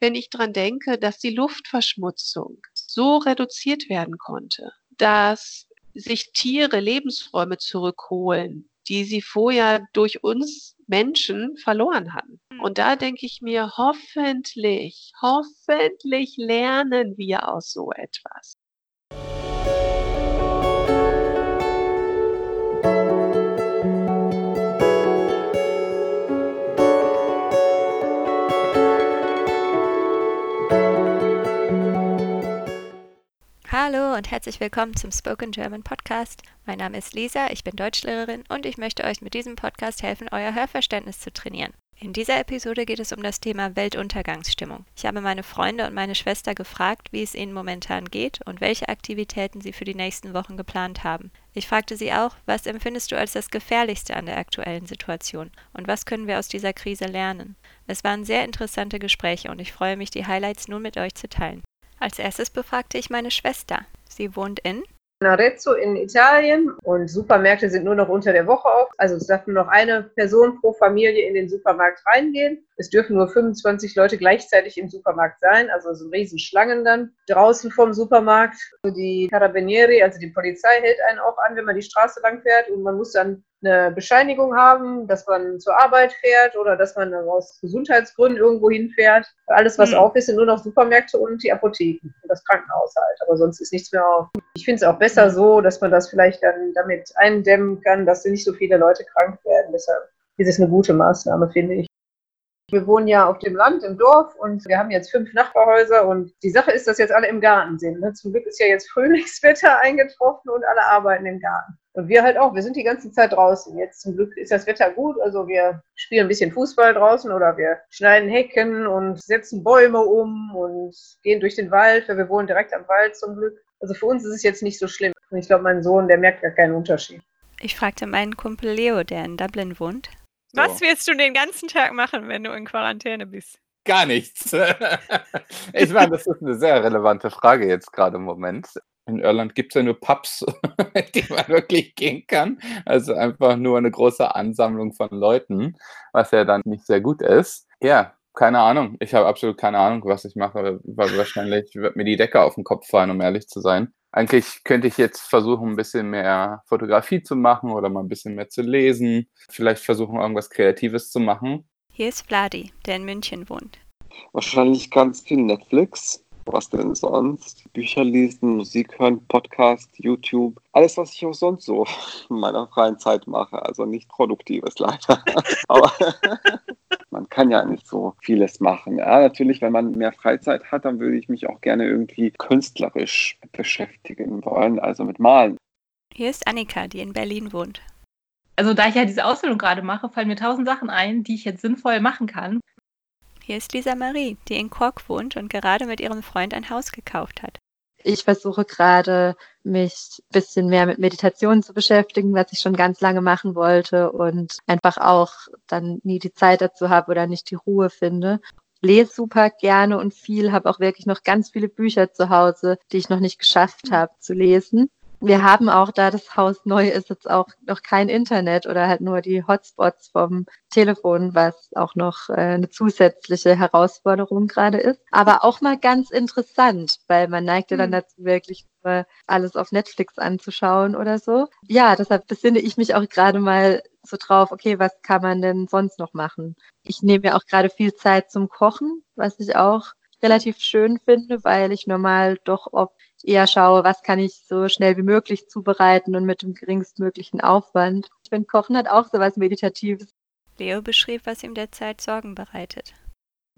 wenn ich dran denke, dass die Luftverschmutzung so reduziert werden konnte, dass sich Tiere Lebensräume zurückholen, die sie vorher durch uns Menschen verloren hatten. Hm. Und da denke ich mir, hoffentlich, hoffentlich lernen wir aus so etwas. Hallo und herzlich willkommen zum Spoken German Podcast. Mein Name ist Lisa, ich bin Deutschlehrerin und ich möchte euch mit diesem Podcast helfen, euer Hörverständnis zu trainieren. In dieser Episode geht es um das Thema Weltuntergangsstimmung. Ich habe meine Freunde und meine Schwester gefragt, wie es ihnen momentan geht und welche Aktivitäten sie für die nächsten Wochen geplant haben. Ich fragte sie auch, was empfindest du als das Gefährlichste an der aktuellen Situation und was können wir aus dieser Krise lernen? Es waren sehr interessante Gespräche und ich freue mich, die Highlights nun mit euch zu teilen. Als erstes befragte ich meine Schwester. Sie wohnt in Arezzo in Italien und Supermärkte sind nur noch unter der Woche auf. Also es darf nur noch eine Person pro Familie in den Supermarkt reingehen. Es dürfen nur 25 Leute gleichzeitig im Supermarkt sein, also so riesen Schlangen dann. Draußen vom Supermarkt, die Carabinieri, also die Polizei hält einen auch an, wenn man die Straße lang fährt und man muss dann eine Bescheinigung haben, dass man zur Arbeit fährt oder dass man aus Gesundheitsgründen irgendwo hinfährt. Alles, was mhm. auf ist, sind nur noch Supermärkte und die Apotheken und das Krankenhaus halt. Aber sonst ist nichts mehr auf. Ich finde es auch besser so, dass man das vielleicht dann damit eindämmen kann, dass nicht so viele Leute krank werden. Deshalb ist es eine gute Maßnahme, finde ich. Wir wohnen ja auf dem Land, im Dorf und wir haben jetzt fünf Nachbarhäuser und die Sache ist, dass jetzt alle im Garten sind. Ne? Zum Glück ist ja jetzt Frühlingswetter eingetroffen und alle arbeiten im Garten. Und wir halt auch, wir sind die ganze Zeit draußen. Jetzt zum Glück ist das Wetter gut, also wir spielen ein bisschen Fußball draußen oder wir schneiden Hecken und setzen Bäume um und gehen durch den Wald, weil wir wohnen direkt am Wald zum Glück. Also für uns ist es jetzt nicht so schlimm. Und ich glaube, mein Sohn, der merkt gar keinen Unterschied. Ich fragte meinen Kumpel Leo, der in Dublin wohnt, was willst du den ganzen Tag machen, wenn du in Quarantäne bist? Gar nichts. ich meine, das ist eine sehr relevante Frage jetzt gerade im Moment. In Irland gibt es ja nur Pubs, die man wirklich gehen kann. Also einfach nur eine große Ansammlung von Leuten, was ja dann nicht sehr gut ist. Ja, keine Ahnung. Ich habe absolut keine Ahnung, was ich mache, weil wahrscheinlich wird mir die Decke auf den Kopf fallen, um ehrlich zu sein eigentlich könnte ich jetzt versuchen, ein bisschen mehr Fotografie zu machen oder mal ein bisschen mehr zu lesen. Vielleicht versuchen, irgendwas Kreatives zu machen. Hier ist Vladi, der in München wohnt. Wahrscheinlich ganz viel Netflix. Was denn sonst? Bücher lesen, Musik hören, Podcast, YouTube. Alles, was ich auch sonst so in meiner freien Zeit mache. Also nicht produktives leider. Aber man kann ja nicht so vieles machen. Ja, natürlich, wenn man mehr Freizeit hat, dann würde ich mich auch gerne irgendwie künstlerisch beschäftigen wollen, also mit Malen. Hier ist Annika, die in Berlin wohnt. Also da ich ja diese Ausbildung gerade mache, fallen mir tausend Sachen ein, die ich jetzt sinnvoll machen kann. Hier ist Lisa Marie, die in Cork wohnt und gerade mit ihrem Freund ein Haus gekauft hat. Ich versuche gerade, mich ein bisschen mehr mit Meditation zu beschäftigen, was ich schon ganz lange machen wollte und einfach auch dann nie die Zeit dazu habe oder nicht die Ruhe finde. Lese super gerne und viel, habe auch wirklich noch ganz viele Bücher zu Hause, die ich noch nicht geschafft habe zu lesen. Wir haben auch, da das Haus neu ist, jetzt auch noch kein Internet oder halt nur die Hotspots vom Telefon, was auch noch äh, eine zusätzliche Herausforderung gerade ist. Aber auch mal ganz interessant, weil man neigt ja dann hm. dazu, wirklich alles auf Netflix anzuschauen oder so. Ja, deshalb besinne ich mich auch gerade mal so drauf, okay, was kann man denn sonst noch machen? Ich nehme mir auch gerade viel Zeit zum Kochen, was ich auch relativ schön finde, weil ich normal doch oft eher schaue, was kann ich so schnell wie möglich zubereiten und mit dem geringstmöglichen Aufwand. Ich finde, Kochen hat auch so was Meditatives. Leo beschrieb, was ihm derzeit Sorgen bereitet.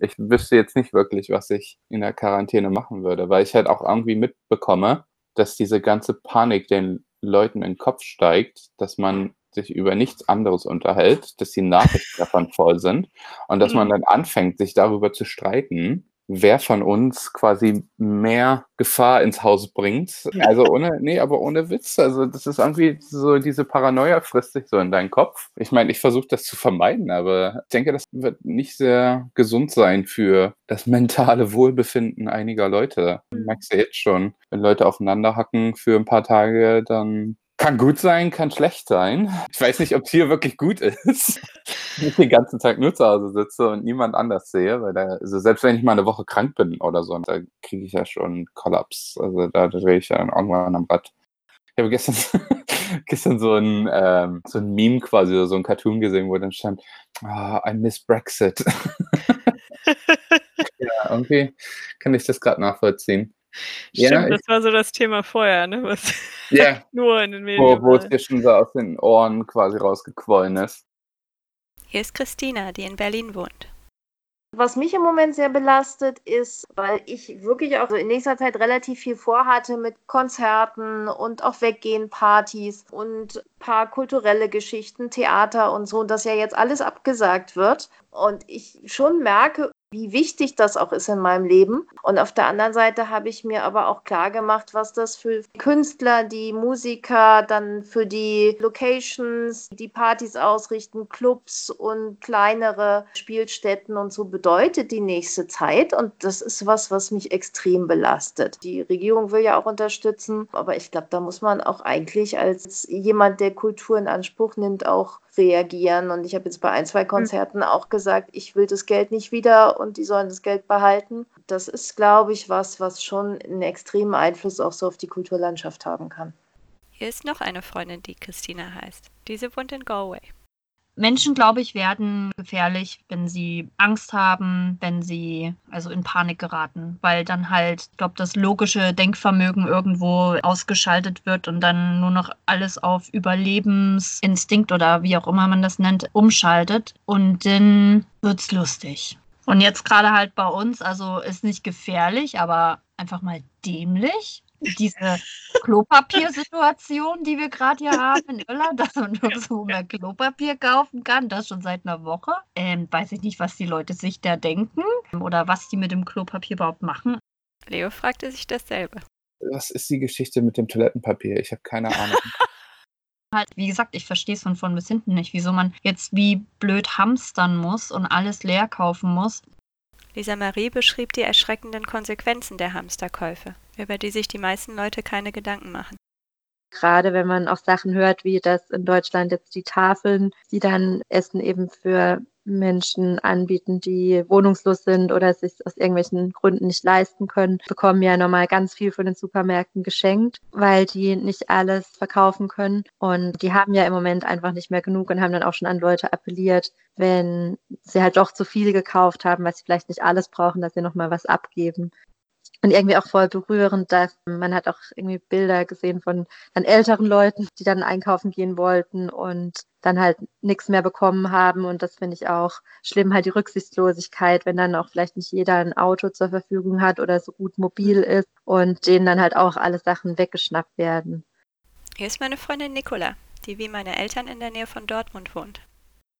Ich wüsste jetzt nicht wirklich, was ich in der Quarantäne machen würde, weil ich halt auch irgendwie mitbekomme, dass diese ganze Panik den Leuten in den Kopf steigt, dass man sich über nichts anderes unterhält, dass die Nachrichten davon voll sind und dass man mhm. dann anfängt, sich darüber zu streiten, wer von uns quasi mehr Gefahr ins Haus bringt. Also ohne, nee, aber ohne Witz. Also das ist irgendwie so, diese Paranoia frisst sich so in deinen Kopf. Ich meine, ich versuche das zu vermeiden, aber ich denke, das wird nicht sehr gesund sein für das mentale Wohlbefinden einiger Leute. Mhm. Merkst du jetzt schon, wenn Leute aufeinander hacken für ein paar Tage, dann Kann gut sein, kann schlecht sein. Ich weiß nicht, ob es hier wirklich gut ist. Ich den ganzen Tag nur zu Hause sitze und niemand anders sehe, weil da, also selbst wenn ich mal eine Woche krank bin oder so, da kriege ich ja schon Kollaps. Also da drehe ich ja dann irgendwann am Rad. Ich habe gestern, gestern so ein, ähm, so ein Meme quasi, so ein Cartoon gesehen, wo dann stand, oh, I miss Brexit. ja, irgendwie kann ich das gerade nachvollziehen. Stimmt, Ja, das war so das Thema vorher, ne? Was Ja, nur in den Medien wo, wo es dir schon so aus den Ohren quasi rausgequollen ist. Hier ist Christina, die in Berlin wohnt. Was mich im Moment sehr belastet, ist, weil ich wirklich auch in nächster Zeit relativ viel vorhatte mit Konzerten und auch Weggehen, Partys und paar kulturelle Geschichten, Theater und so, und das ja jetzt alles abgesagt wird. Und ich schon merke, wie wichtig das auch ist in meinem Leben. Und auf der anderen Seite habe ich mir aber auch klar gemacht, was das für Künstler, die Musiker, dann für die Locations, die Partys ausrichten, Clubs und kleinere Spielstätten und so bedeutet die nächste Zeit. Und das ist was, was mich extrem belastet. Die Regierung will ja auch unterstützen, aber ich glaube, da muss man auch eigentlich als jemand, der Kultur in Anspruch nimmt, auch reagieren. Und ich habe jetzt bei ein, zwei Konzerten auch gesagt, ich will das Geld nicht wieder und die sollen das Geld behalten. Das ist, glaube ich, was, was schon einen extremen Einfluss auch so auf die Kulturlandschaft haben kann. Hier ist noch eine Freundin, die Christina heißt. Diese wohnt in Galway. Menschen, glaube ich, werden gefährlich, wenn sie Angst haben, wenn sie also in Panik geraten, weil dann halt, ich glaube, das logische Denkvermögen irgendwo ausgeschaltet wird und dann nur noch alles auf Überlebensinstinkt oder wie auch immer man das nennt, umschaltet und dann wird's lustig. Und jetzt gerade halt bei uns, also ist nicht gefährlich, aber einfach mal dämlich. Diese Klopapiersituation, die wir gerade hier haben in Irland, dass man nirgendwo mehr Klopapier kaufen kann, das schon seit einer Woche. Ähm, weiß ich nicht, was die Leute sich da denken oder was die mit dem Klopapier überhaupt machen. Leo fragte sich dasselbe. Was ist die Geschichte mit dem Toilettenpapier? Ich habe keine Ahnung. Halt, wie gesagt, ich verstehe es von vorn bis hinten nicht, wieso man jetzt wie blöd hamstern muss und alles leer kaufen muss. Lisa Marie beschrieb die erschreckenden Konsequenzen der Hamsterkäufe, über die sich die meisten Leute keine Gedanken machen. Gerade wenn man auch Sachen hört, wie das in Deutschland jetzt die Tafeln, die dann Essen eben für Menschen anbieten, die wohnungslos sind oder sich aus irgendwelchen Gründen nicht leisten können, bekommen ja normal ganz viel von den Supermärkten geschenkt, weil die nicht alles verkaufen können. Und die haben ja im Moment einfach nicht mehr genug und haben dann auch schon an Leute appelliert, wenn sie halt doch zu viel gekauft haben, weil sie vielleicht nicht alles brauchen, dass sie nochmal was abgeben. Und irgendwie auch voll berührend, dass man hat auch irgendwie Bilder gesehen von dann älteren Leuten, die dann einkaufen gehen wollten und dann halt nichts mehr bekommen haben. Und das finde ich auch schlimm, halt die Rücksichtslosigkeit, wenn dann auch vielleicht nicht jeder ein Auto zur Verfügung hat oder so gut mobil ist und denen dann halt auch alle Sachen weggeschnappt werden. Hier ist meine Freundin Nicola, die wie meine Eltern in der Nähe von Dortmund wohnt.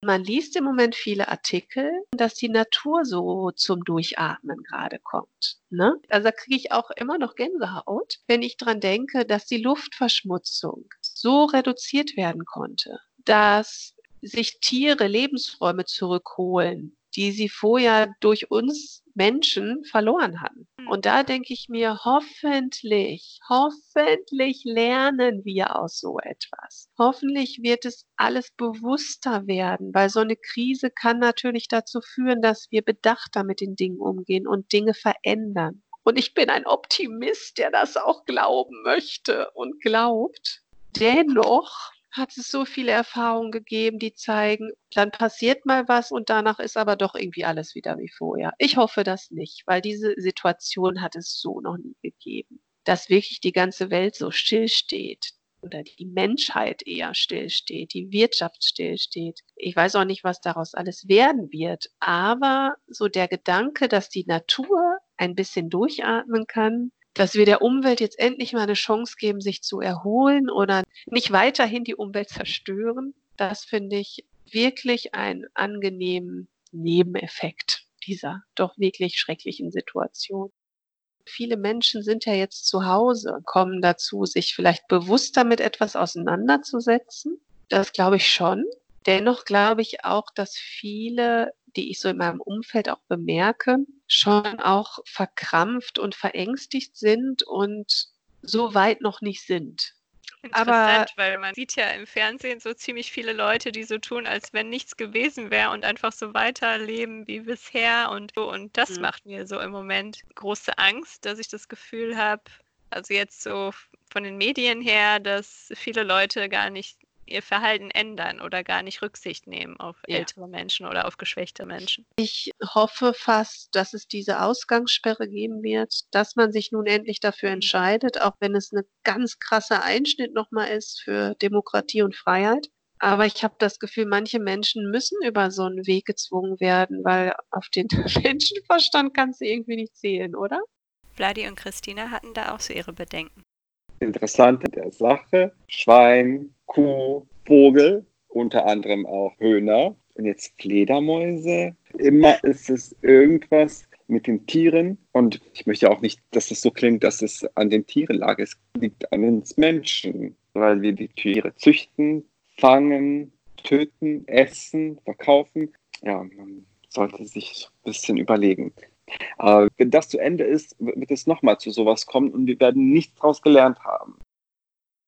Man liest im Moment viele Artikel, dass die Natur so zum Durchatmen gerade kommt. Ne? Also da kriege ich auch immer noch Gänsehaut, wenn ich dran denke, dass die Luftverschmutzung so reduziert werden konnte, dass sich Tiere Lebensräume zurückholen, die sie vorher durch uns Menschen verloren hatten. Und da denke ich mir, hoffentlich, hoffentlich lernen wir aus so etwas. Hoffentlich wird es alles bewusster werden, weil so eine Krise kann natürlich dazu führen, dass wir bedachter mit den Dingen umgehen und Dinge verändern. Und ich bin ein Optimist, der das auch glauben möchte und glaubt. Dennoch hat es so viele Erfahrungen gegeben, die zeigen, dann passiert mal was und danach ist aber doch irgendwie alles wieder wie vorher. Ich hoffe das nicht, weil diese Situation hat es so noch nie gegeben, dass wirklich die ganze Welt so stillsteht oder die Menschheit eher stillsteht, die Wirtschaft stillsteht. Ich weiß auch nicht, was daraus alles werden wird, aber so der Gedanke, dass die Natur ein bisschen durchatmen kann, dass wir der Umwelt jetzt endlich mal eine Chance geben, sich zu erholen oder nicht weiterhin die Umwelt zerstören, das finde ich wirklich einen angenehmen Nebeneffekt dieser doch wirklich schrecklichen Situation. Viele Menschen sind ja jetzt zu Hause, kommen dazu, sich vielleicht bewusster mit etwas auseinanderzusetzen. Das glaube ich schon. Dennoch glaube ich auch, dass viele, die ich so in meinem Umfeld auch bemerke, schon auch verkrampft und verängstigt sind und so weit noch nicht sind. Interessant, weil man sieht ja im Fernsehen so ziemlich viele Leute, die so tun, als wenn nichts gewesen wäre und einfach so weiterleben wie bisher und so. Und das Mhm. macht mir so im Moment große Angst, dass ich das Gefühl habe, also jetzt so von den Medien her, dass viele Leute gar nicht ihr Verhalten ändern oder gar nicht Rücksicht nehmen auf Ja. ältere Menschen oder auf geschwächte Menschen. Ich hoffe fast, dass es diese Ausgangssperre geben wird, dass man sich nun endlich dafür entscheidet, auch wenn es ein ganz krasser Einschnitt nochmal ist für Demokratie und Freiheit. Aber ich habe das Gefühl, manche Menschen müssen über so einen Weg gezwungen werden, weil auf den Menschenverstand kannst du irgendwie nicht zählen, oder? Vladi und Christina hatten da auch so ihre Bedenken. Interessant in der Sache, Schwein, Kuh, Vogel, unter anderem auch Höhner und jetzt Fledermäuse. Immer ist es irgendwas mit den Tieren und ich möchte auch nicht, dass es so klingt, dass es an den Tieren lag. Es liegt an uns Menschen, weil wir die Tiere züchten, fangen, töten, essen, verkaufen. Ja, man sollte sich ein bisschen überlegen. Aber wenn das zu Ende ist, wird es nochmal zu sowas kommen und wir werden nichts daraus gelernt haben.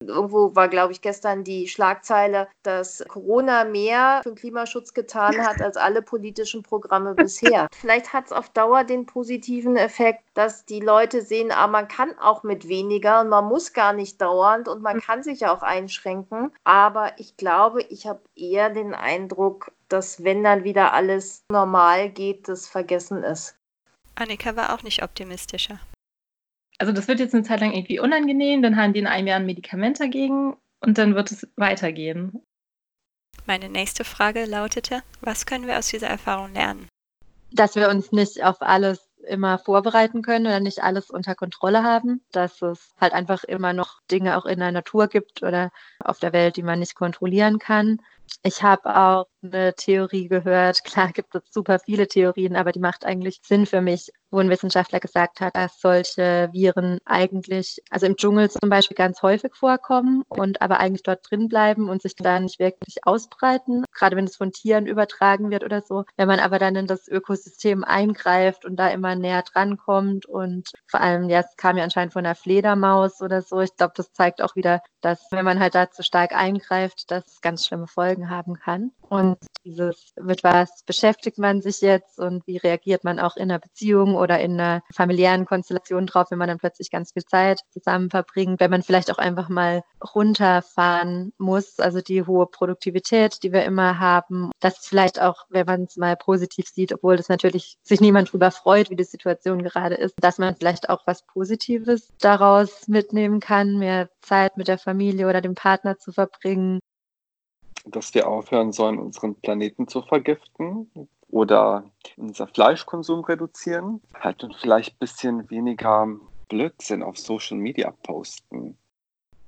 Irgendwo war, glaube ich, gestern die Schlagzeile, dass Corona mehr für den Klimaschutz getan hat als alle politischen Programme bisher. Vielleicht hat es auf Dauer den positiven Effekt, dass die Leute sehen, ah, man kann auch mit weniger und man muss gar nicht dauernd und man kann sich auch einschränken. Aber ich glaube, ich habe eher den Eindruck, dass wenn dann wieder alles normal geht, das vergessen ist. Annika war auch nicht optimistischer. Also das wird jetzt eine Zeit lang irgendwie unangenehm, dann haben die in einem Jahr ein Medikament dagegen und dann wird es weitergehen. Meine nächste Frage lautete, was können wir aus dieser Erfahrung lernen? dass wir uns nicht auf alles immer vorbereiten können oder nicht alles unter Kontrolle haben, dass es halt einfach immer noch Dinge auch in der Natur gibt oder auf der Welt, die man nicht kontrollieren kann. Ich habe auch eine Theorie gehört, klar gibt es super viele Theorien, aber die macht eigentlich Sinn für mich, wo ein Wissenschaftler gesagt hat, dass solche Viren eigentlich, also im Dschungel zum Beispiel ganz häufig vorkommen und aber eigentlich dort drin bleiben und sich da nicht wirklich ausbreiten, gerade wenn es von Tieren übertragen wird oder so. Wenn man aber dann in das Ökosystem eingreift und da immer näher drankommt und vor allem, ja, es kam ja anscheinend von einer Fledermaus oder so. Ich glaube, das zeigt auch wieder, dass wenn man halt da zu stark eingreift, dass es ganz schlimme Folgen haben kann. Und dieses, mit was beschäftigt man sich jetzt und wie reagiert man auch in einer Beziehung oder in einer familiären Konstellation drauf, wenn man dann plötzlich ganz viel Zeit zusammen verbringt, wenn man vielleicht auch einfach mal runterfahren muss, also die hohe Produktivität, die wir immer haben, das vielleicht auch, wenn man es mal positiv sieht, obwohl das natürlich sich niemand drüber freut, wie die Situation gerade ist, dass man vielleicht auch was Positives daraus mitnehmen kann, mehr Zeit mit der Familie oder dem Partner zu verbringen, dass wir aufhören sollen, unseren Planeten zu vergiften oder unser Fleischkonsum reduzieren. Halt und vielleicht ein bisschen weniger Blödsinn auf Social Media posten.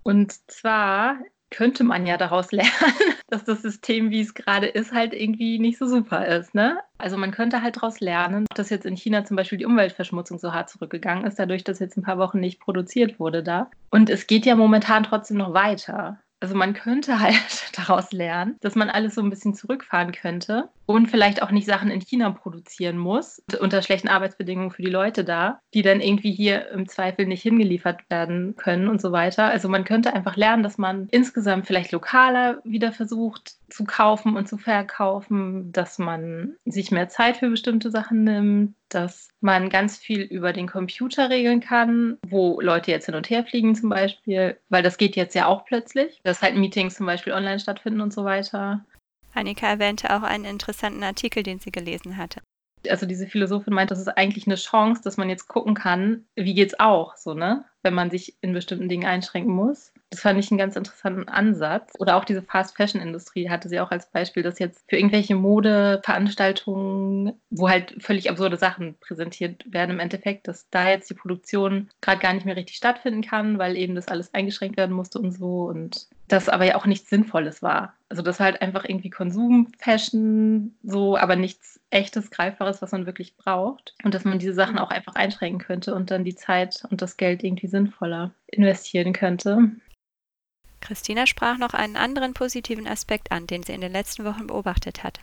Und zwar könnte man ja daraus lernen, dass das System, wie es gerade ist, halt irgendwie nicht so super ist. Ne? Also man könnte halt daraus lernen, dass jetzt in China zum Beispiel die Umweltverschmutzung so hart zurückgegangen ist, dadurch, dass jetzt ein paar Wochen nicht produziert wurde da. Und es geht ja momentan trotzdem noch weiter. Also man könnte halt daraus lernen, dass man alles so ein bisschen zurückfahren könnte und vielleicht auch nicht Sachen in China produzieren muss, unter schlechten Arbeitsbedingungen für die Leute da, die dann irgendwie hier im Zweifel nicht hingeliefert werden können und so weiter. Also man könnte einfach lernen, dass man insgesamt vielleicht lokaler wieder versucht zu kaufen und zu verkaufen, dass man sich mehr Zeit für bestimmte Sachen nimmt, dass man ganz viel über den Computer regeln kann, wo Leute jetzt hin und her fliegen zum Beispiel, weil das geht jetzt ja auch plötzlich, dass halt Meetings zum Beispiel online stattfinden und so weiter. Annika erwähnte auch einen interessanten Artikel, den sie gelesen hatte. Also diese Philosophin meint, das ist eigentlich eine Chance, dass man jetzt gucken kann, wie geht's auch, so, ne? Wenn man sich in bestimmten Dingen einschränken muss. Das fand ich einen ganz interessanten Ansatz. Oder auch diese Fast-Fashion-Industrie hatte sie auch als Beispiel, dass jetzt für irgendwelche Modeveranstaltungen, wo halt völlig absurde Sachen präsentiert werden, im Endeffekt, dass da jetzt die Produktion gerade gar nicht mehr richtig stattfinden kann, weil eben das alles eingeschränkt werden musste und so. Und das aber ja auch nichts Sinnvolles war. Also das halt einfach irgendwie Konsum-Fashion, so, aber nichts echtes, Greifbares, was man wirklich braucht. Und dass man diese Sachen auch einfach einschränken könnte und dann die Zeit und das Geld irgendwie sinnvoller investieren könnte. Christina sprach noch einen anderen positiven Aspekt an, den sie in den letzten Wochen beobachtet hat.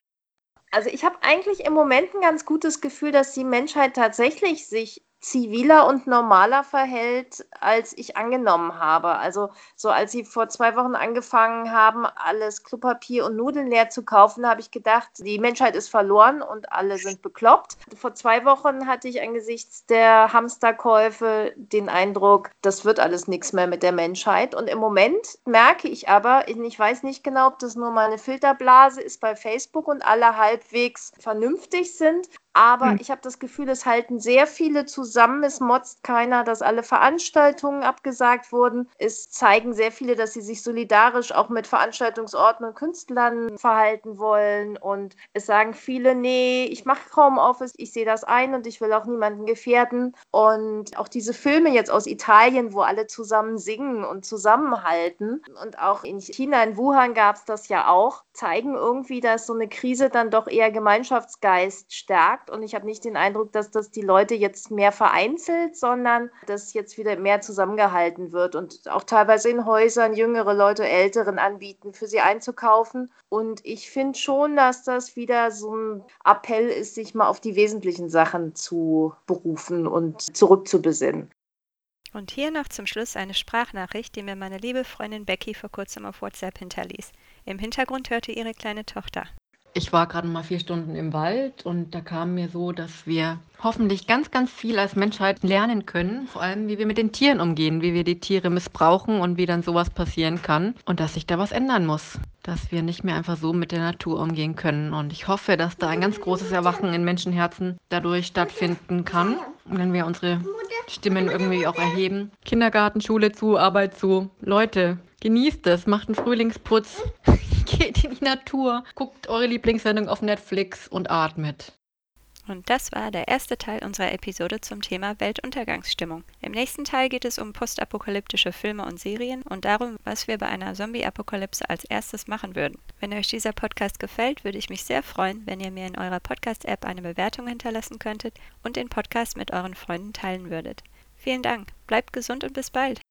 Also ich habe eigentlich im Moment ein ganz gutes Gefühl, dass die Menschheit tatsächlich sich ziviler und normaler verhält, als ich angenommen habe. Also so als sie vor zwei Wochen angefangen haben, alles Klopapier und Nudeln leer zu kaufen, habe ich gedacht, die Menschheit ist verloren und alle sind bekloppt. Vor zwei Wochen hatte ich angesichts der Hamsterkäufe den Eindruck, das wird alles nichts mehr mit der Menschheit. Und im Moment merke ich aber, ich weiß nicht genau, ob das nur meine Filterblase ist bei Facebook und alle halbwegs vernünftig sind, aber hm. ich habe das Gefühl, es halten sehr viele zusammen. Es motzt keiner, dass alle Veranstaltungen abgesagt wurden. Es zeigen sehr viele, dass sie sich solidarisch auch mit Veranstaltungsorten und Künstlern verhalten wollen. Und es sagen viele, nee, ich mache Homeoffice, ich sehe das ein und ich will auch niemanden gefährden. Und auch diese Filme jetzt aus Italien, wo alle zusammen singen und zusammenhalten. Und auch in China, in Wuhan gab es das ja auch, zeigen irgendwie, dass so eine Krise dann doch eher Gemeinschaftsgeist stärkt und ich habe nicht den Eindruck, dass das die Leute jetzt mehr vereinzelt, sondern dass jetzt wieder mehr zusammengehalten wird und auch teilweise in Häusern jüngere Leute Älteren anbieten, für sie einzukaufen. Und ich finde schon, dass das wieder so ein Appell ist, sich mal auf die wesentlichen Sachen zu berufen und zurückzubesinnen. Und hier noch zum Schluss eine Sprachnachricht, die mir meine liebe Freundin Becky vor kurzem auf WhatsApp hinterließ. Im Hintergrund hörte ihre kleine Tochter. Ich war gerade mal vier Stunden im Wald und da kam mir so, dass wir hoffentlich ganz, ganz viel als Menschheit lernen können. Vor allem, wie wir mit den Tieren umgehen, wie wir die Tiere missbrauchen und wie dann sowas passieren kann. Und dass sich da was ändern muss. Dass wir nicht mehr einfach so mit der Natur umgehen können. Und ich hoffe, dass da ein ganz großes Erwachen in Menschenherzen dadurch stattfinden kann. wenn wir unsere Stimmen irgendwie auch erheben. Kindergarten, Schule zu, Arbeit zu. Leute, genießt es, macht einen Frühlingsputz. geht in die Natur, guckt eure Lieblingssendung auf Netflix und atmet. Und das war der erste Teil unserer Episode zum Thema Weltuntergangsstimmung. Im nächsten Teil geht es um postapokalyptische Filme und Serien und darum, was wir bei einer Zombie-Apokalypse als erstes machen würden. Wenn euch dieser Podcast gefällt, würde ich mich sehr freuen, wenn ihr mir in eurer Podcast-App eine Bewertung hinterlassen könntet und den Podcast mit euren Freunden teilen würdet. Vielen Dank, bleibt gesund und bis bald.